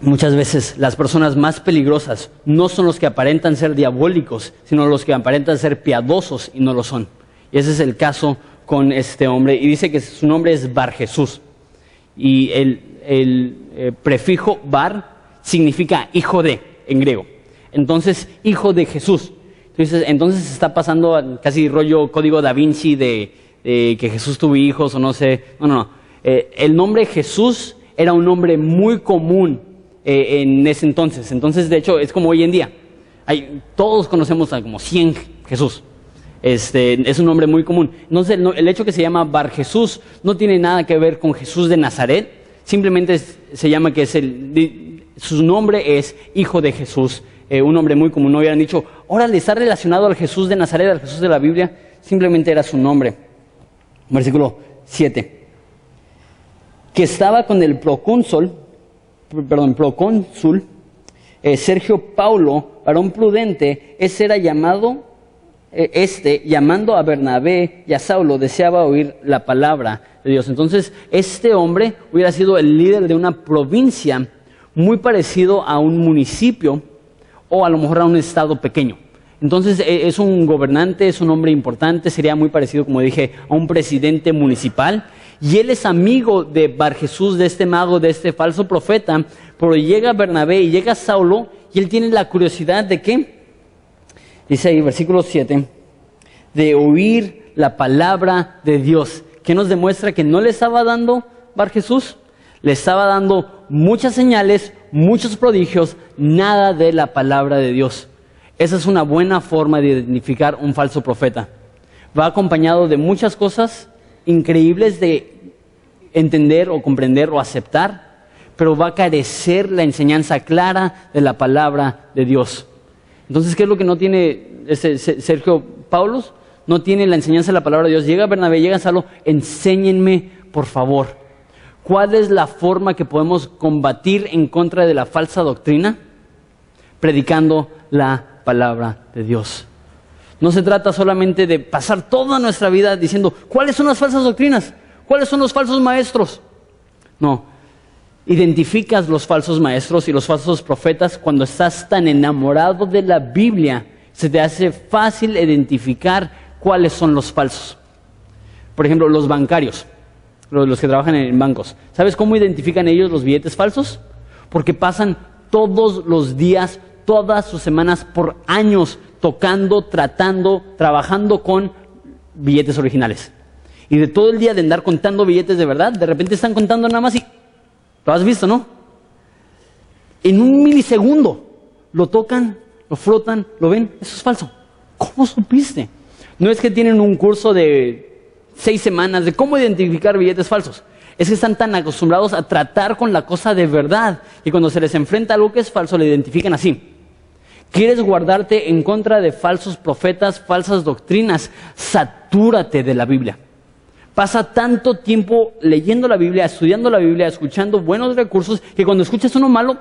Muchas veces las personas más peligrosas no son los que aparentan ser diabólicos, sino los que aparentan ser piadosos y no lo son. Y ese es el caso con este hombre. Y dice que su nombre es Bar Jesús. Y el, eh, prefijo Bar significa hijo de en griego. Entonces, hijo de Jesús. Entonces, entonces está pasando casi rollo código da Vinci de que Jesús tuvo hijos o no sé. No, no, no. Eh, el nombre Jesús era un nombre muy común eh, en ese entonces. Entonces, de hecho, es como hoy en día. Hay, todos conocemos a como 100 Jesús. Este, es un nombre muy común. Entonces, el, el, hecho que se llama Bar Jesús no tiene nada que ver con Jesús de Nazaret. Simplemente se llama que es el, su nombre es Hijo de Jesús. Eh, un nombre muy común. No hubieran dicho, órale, está relacionado al Jesús de Nazaret, al Jesús de la Biblia. Simplemente era su nombre. Versículo 7. Que estaba con el procónsul perdón, procónsul, eh, Sergio Paulo, varón prudente, ese era llamado, este, llamando a Bernabé y a Saulo, deseaba oír la palabra de Dios. Entonces, este hombre hubiera sido el líder de una provincia muy parecido a un municipio o a lo mejor a un estado pequeño. Entonces e, es un gobernante, es un hombre importante, sería muy parecido, como dije, a un presidente municipal. Y él es amigo de Bar Jesús, de este mago, de este falso profeta. Pero llega Bernabé y llega Saulo y él tiene la curiosidad de qué? Dice ahí, versículo 7, de oír la palabra de Dios. ¿Qué nos demuestra que no le estaba dando Bar Jesús? Le estaba dando muchas señales, muchos prodigios, nada de la palabra de Dios. Esa es una buena forma de identificar un falso profeta. Va acompañado de muchas cosas increíbles de entender o comprender o aceptar, pero va a carecer la enseñanza clara de la palabra de Dios. Entonces, ¿qué es lo que no tiene Sergio Paulos? No tiene la enseñanza de la palabra de Dios. Llega Bernabé, llega Salo, enséñenme, por favor. ¿Cuál es la forma que podemos combatir en contra de la falsa doctrina? Predicando la palabra de Dios. No se trata solamente de pasar toda nuestra vida diciendo, ¿cuáles son las falsas doctrinas? ¿Cuáles son los falsos maestros? No, identificas los falsos maestros y los falsos profetas cuando estás tan enamorado de la Biblia, se te hace fácil identificar cuáles son los falsos. Por ejemplo, los bancarios, los que trabajan en bancos. ¿Sabes cómo identifican ellos los billetes falsos? Porque pasan todos los días, todas sus semanas, por años, tocando, tratando, trabajando con billetes originales. Y de todo el día de andar contando billetes de verdad, de repente están contando nada más y... Lo has visto, ¿no? En un milisegundo lo tocan, lo frotan, lo ven. Eso es falso. ¿Cómo supiste? No es que tienen un curso de seis semanas de cómo identificar billetes falsos. Es que están tan acostumbrados a tratar con la cosa de verdad y cuando se les enfrenta algo que es falso, lo identifican así. ¿Quieres guardarte en contra de falsos profetas, falsas doctrinas? Satúrate de la Biblia. Pasa tanto tiempo leyendo la Biblia, estudiando la Biblia, escuchando buenos recursos, que cuando escuchas uno malo,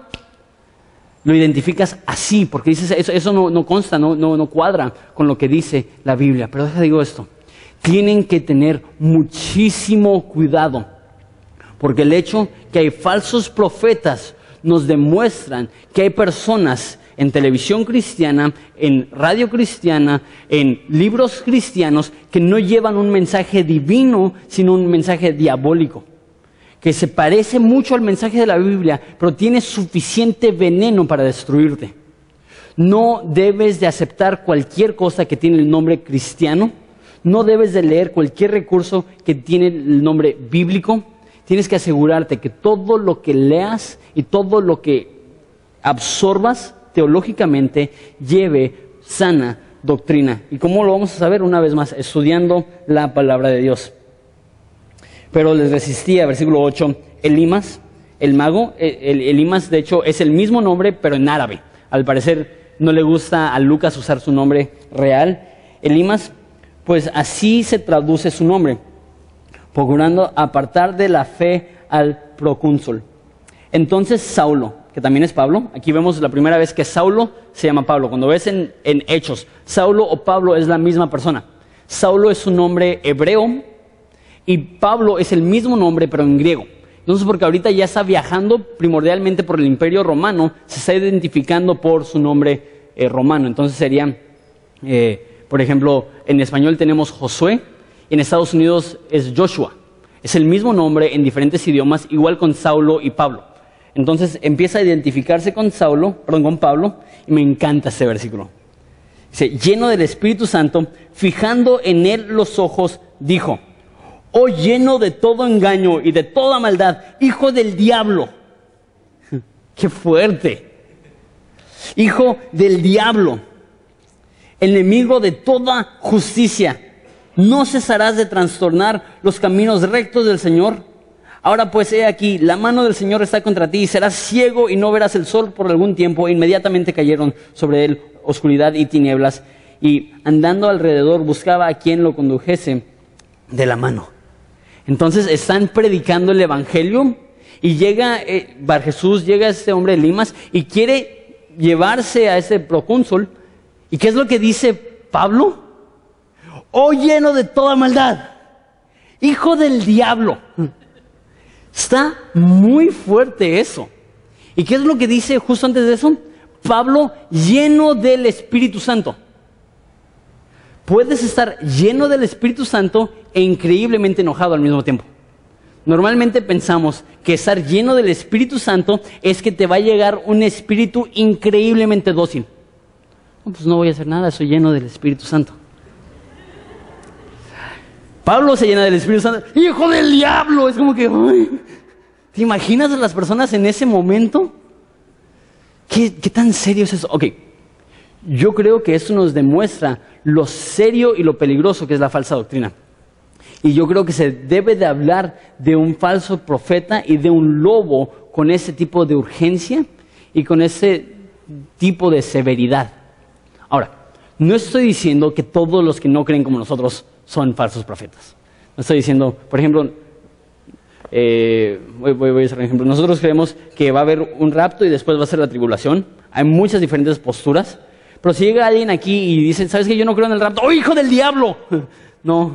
lo identificas así, porque dices, eso, eso no, consta, no, no, no cuadra con lo que dice la Biblia. Pero déjame digo esto, tienen que tener muchísimo cuidado, porque el hecho que hay falsos profetas nos demuestran que hay personas en televisión cristiana, en radio cristiana, en libros cristianos que no llevan un mensaje divino, sino un mensaje diabólico, que se parece mucho al mensaje de la Biblia, pero tiene suficiente veneno para destruirte. No debes de aceptar cualquier cosa que tiene el nombre cristiano, no debes de leer cualquier recurso que tiene el nombre bíblico, tienes que asegurarte que todo lo que leas y todo lo que absorbas teológicamente lleve sana doctrina. ¿Y cómo lo vamos a saber? Una vez más, estudiando la palabra de Dios. Pero les resistía, versículo 8, Elimas, el mago, el, Elimas de hecho es el mismo nombre, pero en árabe. Al parecer no le gusta a Lucas usar su nombre real. Elimas, pues así se traduce su nombre, procurando apartar de la fe al procónsul. Entonces Saulo, que también es Pablo. Aquí vemos la primera vez que Saulo se llama Pablo. Cuando ves en, Hechos, Saulo o Pablo es la misma persona. Saulo es un nombre hebreo y Pablo es el mismo nombre pero en griego. Entonces, porque ahorita ya está viajando primordialmente por el imperio romano, se está identificando por su nombre eh, romano. Entonces sería, eh, por ejemplo, en español tenemos Josué, y en Estados Unidos es Joshua. Es el mismo nombre en diferentes idiomas, igual con Saulo y Pablo. Entonces empieza a identificarse con Saulo, perdón, con Pablo, y me encanta este versículo. Dice, lleno del Espíritu Santo, fijando en él los ojos, dijo, oh lleno de todo engaño y de toda maldad, hijo del diablo. Qué fuerte. Hijo del diablo, enemigo de toda justicia. ¿No cesarás de trastornar los caminos rectos del Señor? Ahora pues he aquí, la mano del Señor está contra ti, y serás ciego y no verás el sol por algún tiempo. E inmediatamente cayeron sobre él oscuridad y tinieblas, y andando alrededor buscaba a quien lo condujese de la mano. Entonces están predicando el Evangelio y llega eh, Bar Jesús, llega este hombre de Limas y quiere llevarse a ese procónsul. ¿Y qué es lo que dice Pablo? Oh lleno de toda maldad, hijo del diablo. Está muy fuerte eso. ¿Y qué es lo que dice justo antes de eso? Pablo lleno del Espíritu Santo. Puedes estar lleno del Espíritu Santo e increíblemente enojado al mismo tiempo. Normalmente pensamos que estar lleno del Espíritu Santo es que te va a llegar un espíritu increíblemente dócil. No, pues no voy a hacer nada, soy lleno del Espíritu Santo. Pablo se llena del Espíritu Santo. ¡Hijo del diablo! Es como que, ¿te imaginas a las personas en ese momento? ¿Qué, ¿Qué, tan serio es eso? Ok, yo creo que eso nos demuestra lo serio y lo peligroso que es la falsa doctrina. Y yo creo que se debe de hablar de un falso profeta y de un lobo con ese tipo de urgencia y con ese tipo de severidad. Ahora, no estoy diciendo que todos los que no creen como nosotros son falsos profetas. No estoy diciendo, por ejemplo, eh, voy, a hacer un ejemplo. Nosotros creemos que va a haber un rapto y después va a ser la tribulación. Hay muchas diferentes posturas. Pero si llega alguien aquí y dice, ¿sabes que yo no creo en el rapto? ¡Oh, hijo del diablo! No,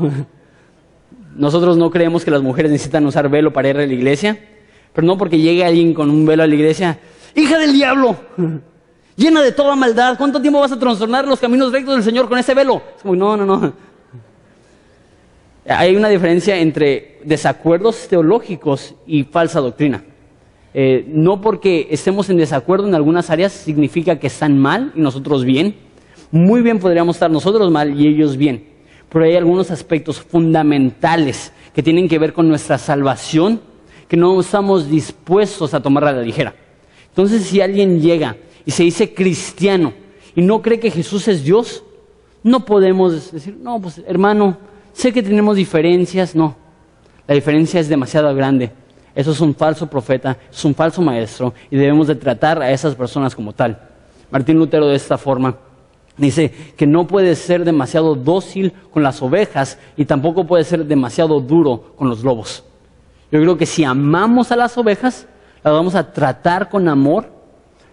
nosotros no creemos que las mujeres necesitan usar velo para ir a la iglesia, pero no porque llegue alguien con un velo a la iglesia, hija del diablo, llena de toda maldad, ¿cuánto tiempo vas a trastornar los caminos rectos del Señor con ese velo? no, no, no. Hay una diferencia entre desacuerdos teológicos y falsa doctrina. Eh, no porque estemos en desacuerdo en algunas áreas significa que están mal y nosotros bien. Muy bien podríamos estar nosotros mal y ellos bien pero hay algunos aspectos fundamentales que tienen que ver con nuestra salvación que no estamos dispuestos a tomar a la ligera. Entonces, si alguien llega y se dice cristiano y no cree que Jesús es Dios, no podemos decir, no, pues hermano, sé que tenemos diferencias, no. La diferencia es demasiado grande. Eso es un falso profeta, es un falso maestro y debemos de tratar a esas personas como tal. Martín Lutero de esta forma Dice que no puede ser demasiado dócil con las ovejas y tampoco puede ser demasiado duro con los lobos. Yo creo que si amamos a las ovejas, las vamos a tratar con amor,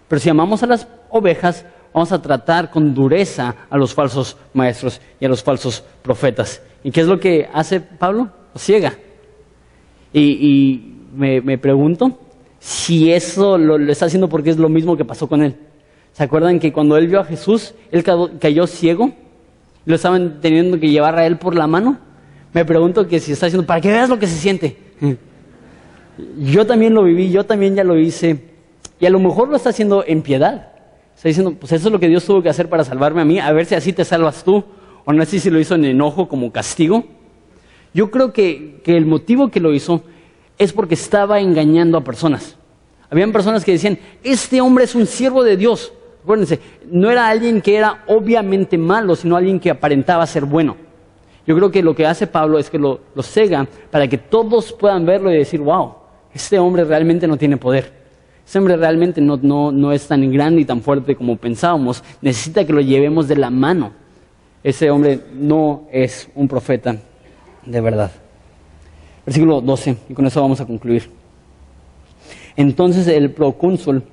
pero si amamos a las ovejas, vamos a tratar con dureza a los falsos maestros y a los falsos profetas. ¿Y qué es lo que hace Pablo? Lo ciega. Y, me, pregunto si eso lo está haciendo porque es lo mismo que pasó con él. ¿Se acuerdan que cuando él vio a Jesús, él cayó ciego? Lo estaban teniendo que llevar a él por la mano. Me pregunto que si está diciendo, para que veas lo que se siente. Yo también lo viví, yo también ya lo hice. Y a lo mejor lo está haciendo en piedad. Está diciendo, pues eso es lo que Dios tuvo que hacer para salvarme a mí, a ver si así te salvas tú. O no sé si lo hizo en enojo como castigo. Yo creo que, que el motivo que lo hizo es porque estaba engañando a personas. Habían personas que decían, este hombre es un siervo de Dios. Acuérdense, no era alguien que era obviamente malo, sino alguien que aparentaba ser bueno. Yo creo que lo que hace Pablo es que lo, cega para que todos puedan verlo y decir, wow, este hombre realmente no tiene poder. Este hombre realmente no, no es tan grande y tan fuerte como pensábamos. Necesita que lo llevemos de la mano. Ese hombre no es un profeta de verdad. Versículo 12, y con eso vamos a concluir. Entonces el procónsul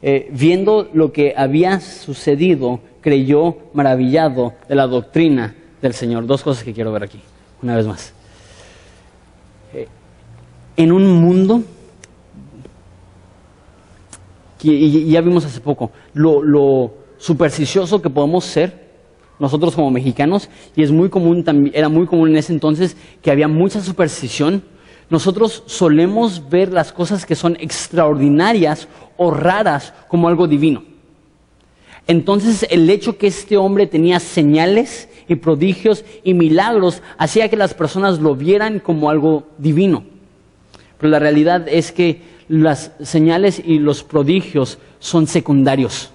eh, viendo lo que había sucedido, creyó maravillado de la doctrina del Señor. Dos cosas que quiero ver aquí, una vez más. Eh, en un mundo, y ya vimos hace poco, lo supersticioso que podemos ser, nosotros como mexicanos, y es muy común, era muy común en ese entonces que había mucha superstición, nosotros solemos ver las cosas que son extraordinarias o raras como algo divino. Entonces el hecho que este hombre tenía señales y prodigios y milagros hacía que las personas lo vieran como algo divino. Pero la realidad es que las señales y los prodigios son secundarios.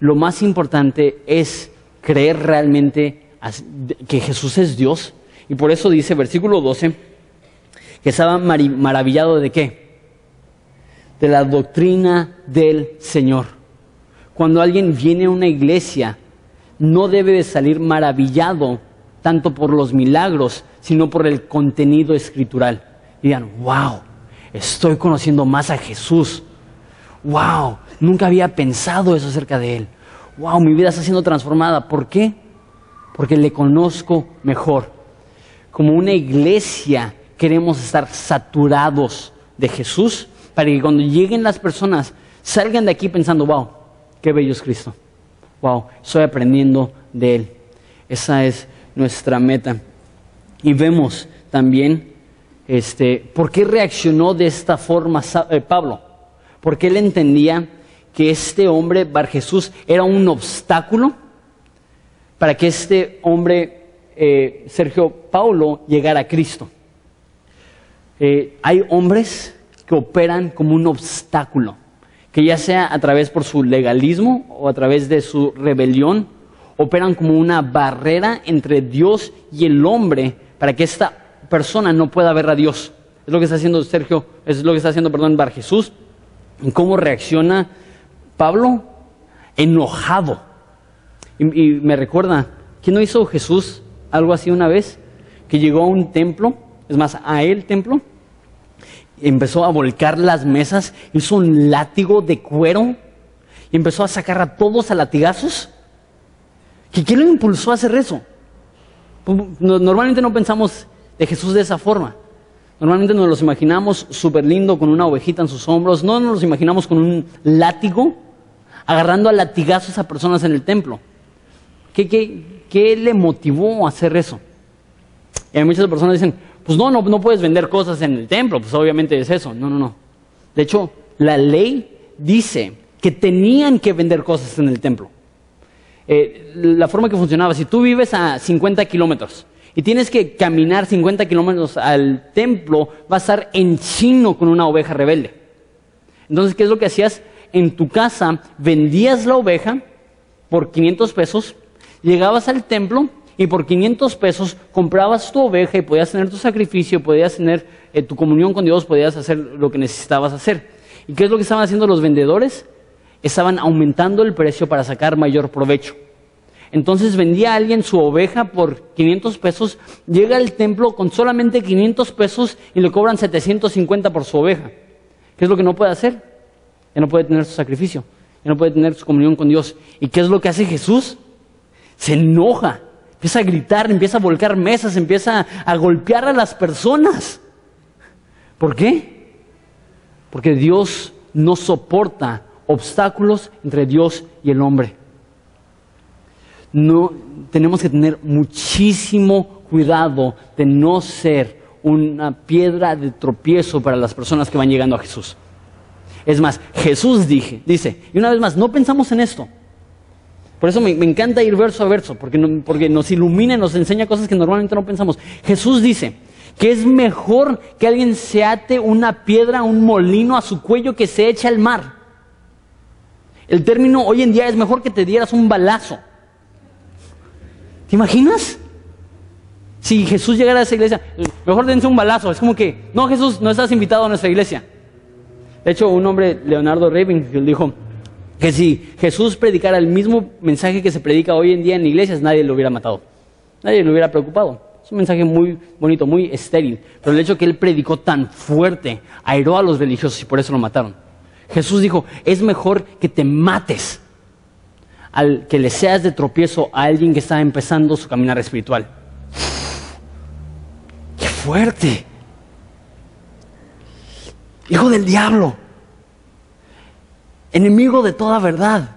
Lo más importante es creer realmente que Jesús es Dios. Y por eso dice versículo 12, que estaba maravillado de qué? De la doctrina del Señor. Cuando alguien viene a una iglesia, no debe de salir maravillado tanto por los milagros, sino por el contenido escritural. Digan, wow, estoy conociendo más a Jesús. Wow, nunca había pensado eso acerca de Él. Wow, mi vida está siendo transformada. ¿Por qué? Porque le conozco mejor. Como una iglesia queremos estar saturados de Jesús para que cuando lleguen las personas salgan de aquí pensando, wow, qué bello es Cristo. Wow, estoy aprendiendo de Él. Esa es nuestra meta. Y vemos también este, por qué reaccionó de esta forma eh, Pablo. Porque él entendía que este hombre, Bar Jesús, era un obstáculo para que este hombre, eh, Sergio Paulo, llegara a Cristo. Eh, hay hombres que operan como un obstáculo, que ya sea a través por su legalismo o a través de su rebelión, operan como una barrera entre Dios y el hombre para que esta persona no pueda ver a Dios. Es lo que está haciendo Sergio, es lo que está haciendo, perdón, Bar Jesús. ¿Cómo reacciona Pablo? Enojado. Y, me recuerda, ¿quién no hizo Jesús algo así una vez? Que llegó a un templo, es más, a el templo, empezó a volcar las mesas, hizo un látigo de cuero y empezó a sacar a todos a latigazos. ¿Quién lo impulsó a hacer eso? Pues, normalmente no pensamos de Jesús de esa forma. Normalmente nos los imaginamos súper lindo con una ovejita en sus hombros, no nos los imaginamos con un látigo, agarrando a latigazos a personas en el templo. ¿Qué, qué, le motivó a hacer eso? Y hay muchas personas dicen, pues no, no, no puedes vender cosas en el templo, pues obviamente es eso. No, no, no. De hecho, la ley dice que tenían que vender cosas en el templo. Eh, la forma que funcionaba, si tú vives a 50 kilómetros y tienes que caminar 50 kilómetros al templo, vas a estar en chino con una oveja rebelde. Entonces, ¿qué es lo que hacías? En tu casa vendías la oveja por 500 pesos, llegabas al templo y por 500 pesos comprabas tu oveja y podías tener tu sacrificio, podías tener eh, tu comunión con Dios, podías hacer lo que necesitabas hacer. ¿Y qué es lo que estaban haciendo los vendedores? Estaban aumentando el precio para sacar mayor provecho. Entonces vendía alguien su oveja por 500 pesos, llega al templo con solamente 500 pesos y le cobran 750 por su oveja. ¿Qué es lo que no puede hacer? Ya no puede tener su sacrificio, ya no puede tener su comunión con Dios. ¿Y qué es lo que hace Jesús? Se enoja, empieza a gritar, empieza a volcar mesas, empieza a golpear a las personas. ¿Por qué? Porque Dios no soporta obstáculos entre Dios y el hombre no, tenemos que tener muchísimo cuidado de no ser una piedra de tropiezo para las personas que van llegando a Jesús. Es más, Jesús dije, dice, y una vez más, no pensamos en esto. Por eso me, encanta ir verso a verso, porque, porque nos ilumina y nos enseña cosas que normalmente no pensamos. Jesús dice que es mejor que alguien se ate una piedra, un molino a su cuello que se eche al mar. El término hoy en día es mejor que te dieras un balazo. ¿Te imaginas? Si Jesús llegara a esa iglesia, mejor dense un balazo. Es como que, no, Jesús, no estás invitado a nuestra iglesia. De hecho, un hombre, Leonardo Ravenhill, dijo que si Jesús predicara el mismo mensaje que se predica hoy en día en iglesias, nadie lo hubiera matado. Nadie lo hubiera preocupado. Es un mensaje muy bonito, muy estéril. Pero el hecho que él predicó tan fuerte airó a los religiosos y por eso lo mataron. Jesús dijo, es mejor que te mates al que le seas de tropiezo a alguien que está empezando su caminar espiritual. ¡Qué fuerte! Hijo del diablo, enemigo de toda verdad.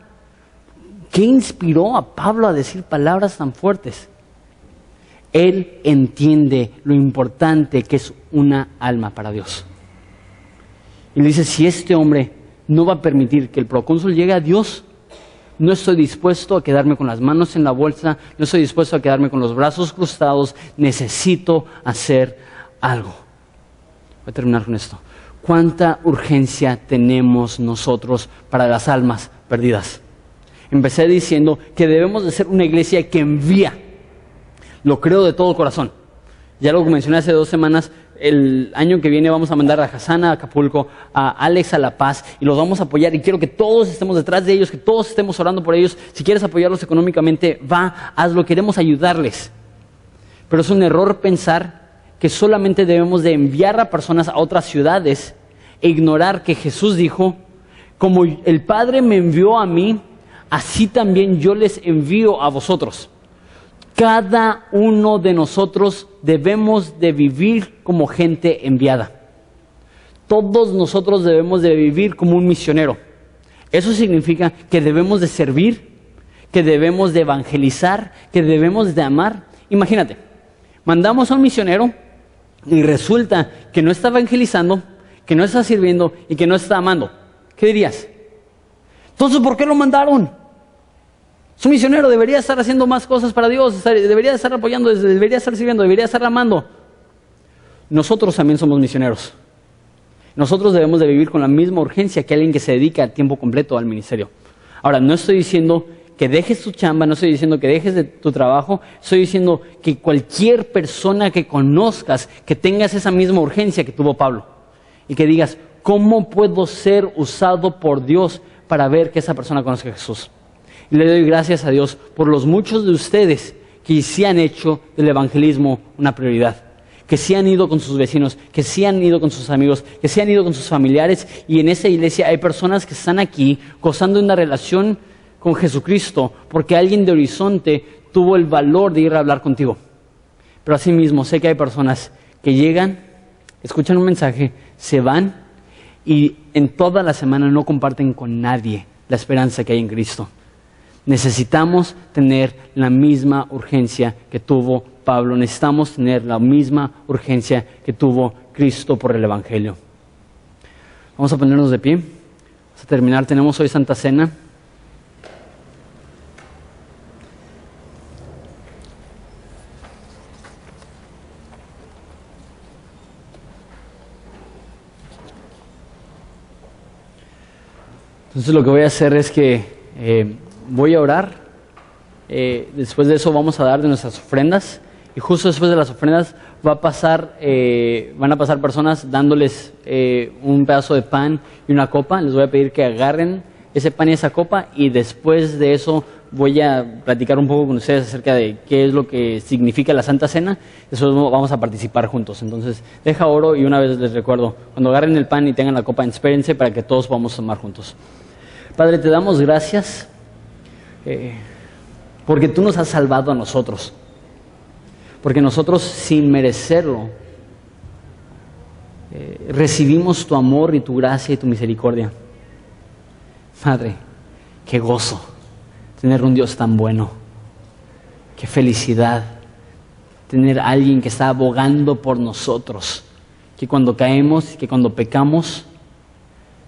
¿Qué inspiró a Pablo a decir palabras tan fuertes? Él entiende lo importante que es una alma para Dios. Y le dice, si este hombre no va a permitir que el procónsul llegue a Dios, no estoy dispuesto a quedarme con las manos en la bolsa, no estoy dispuesto a quedarme con los brazos cruzados, necesito hacer algo. Voy a terminar con esto. ¿Cuánta urgencia tenemos nosotros para las almas perdidas? Empecé diciendo que debemos de ser una iglesia que envía. Lo creo de todo corazón. Ya lo mencioné hace dos semanas, el año que viene vamos a mandar a Hassan a Acapulco, a Alex a La Paz y los vamos a apoyar y quiero que todos estemos detrás de ellos, que todos estemos orando por ellos. Si quieres apoyarlos económicamente, va, hazlo, queremos ayudarles. Pero es un error pensar que solamente debemos de enviar a personas a otras ciudades e ignorar que Jesús dijo, como el Padre me envió a mí, así también yo les envío a vosotros. Cada uno de nosotros debemos de vivir como gente enviada. Todos nosotros debemos de vivir como un misionero. Eso significa que debemos de servir, que debemos de evangelizar, que debemos de amar. Imagínate, mandamos a un misionero y resulta que no está evangelizando, que no está sirviendo y que no está amando. ¿Qué dirías? Entonces, ¿por qué lo mandaron? Su misionero debería estar haciendo más cosas para Dios, debería estar apoyando, debería estar sirviendo, debería estar amando. Nosotros también somos misioneros. Nosotros debemos de vivir con la misma urgencia que alguien que se dedica a tiempo completo al ministerio. Ahora, no estoy diciendo que dejes tu chamba, no estoy diciendo que dejes de tu trabajo, estoy diciendo que cualquier persona que conozcas, que tengas esa misma urgencia que tuvo Pablo, y que digas, ¿cómo puedo ser usado por Dios para ver que esa persona conozca a Jesús? Y le doy gracias a Dios por los muchos de ustedes que sí han hecho del evangelismo una prioridad que sí han ido con sus vecinos, que sí han ido con sus amigos, que sí han ido con sus familiares. Y en esa iglesia hay personas que están aquí gozando de una relación con Jesucristo, porque alguien de Horizonte tuvo el valor de ir a hablar contigo. Pero asimismo, sé que hay personas que llegan, escuchan un mensaje, se van y en toda la semana no comparten con nadie la esperanza que hay en Cristo. Necesitamos tener la misma urgencia que tuvo Pablo, necesitamos tener la misma urgencia que tuvo Cristo por el Evangelio. Vamos a ponernos de pie. Vamos a terminar. Tenemos hoy Santa Cena. Entonces lo que voy a hacer es que eh, voy a orar. Eh, después de eso vamos a dar de nuestras ofrendas. Y justo después de las ofrendas va a pasar, eh, van a pasar personas dándoles eh, un pedazo de pan y una copa. Les voy a pedir que agarren ese pan y esa copa y después de eso voy a platicar un poco con ustedes acerca de qué es lo que significa la Santa Cena. Después vamos a participar juntos. Entonces, deja oro y una vez les recuerdo, cuando agarren el pan y tengan la copa, espérense para que todos podamos tomar juntos. Padre, te damos gracias eh, porque tú nos has salvado a nosotros. Porque nosotros sin merecerlo eh, recibimos tu amor y tu gracia y tu misericordia. Padre, qué gozo tener un Dios tan bueno. Qué felicidad tener a alguien que está abogando por nosotros. Que cuando caemos, que cuando pecamos,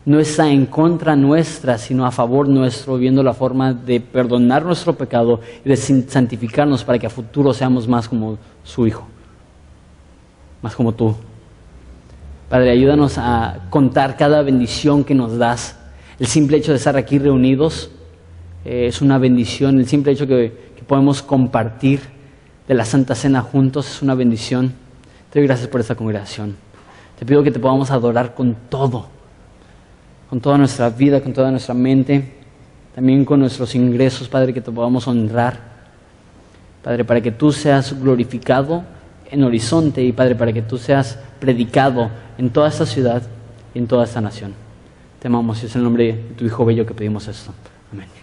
no está en contra nuestra, sino a favor nuestro, viendo la forma de perdonar nuestro pecado y de santificarnos para que a futuro seamos más como su Hijo, más como tú. Padre, ayúdanos a contar cada bendición que nos das. El simple hecho de estar aquí reunidos eh, es una bendición. El simple hecho que, que podemos compartir de la Santa Cena juntos es una bendición. Te doy gracias por esta congregación. Te pido que te podamos adorar con todo con toda nuestra vida, con toda nuestra mente, también con nuestros ingresos, Padre, que te podamos honrar. Padre, para que tú seas glorificado en Horizonte y Padre, para que tú seas predicado en toda esta ciudad y en toda esta nación. Te amamos y es el nombre de tu Hijo Bello que pedimos esto. Amén.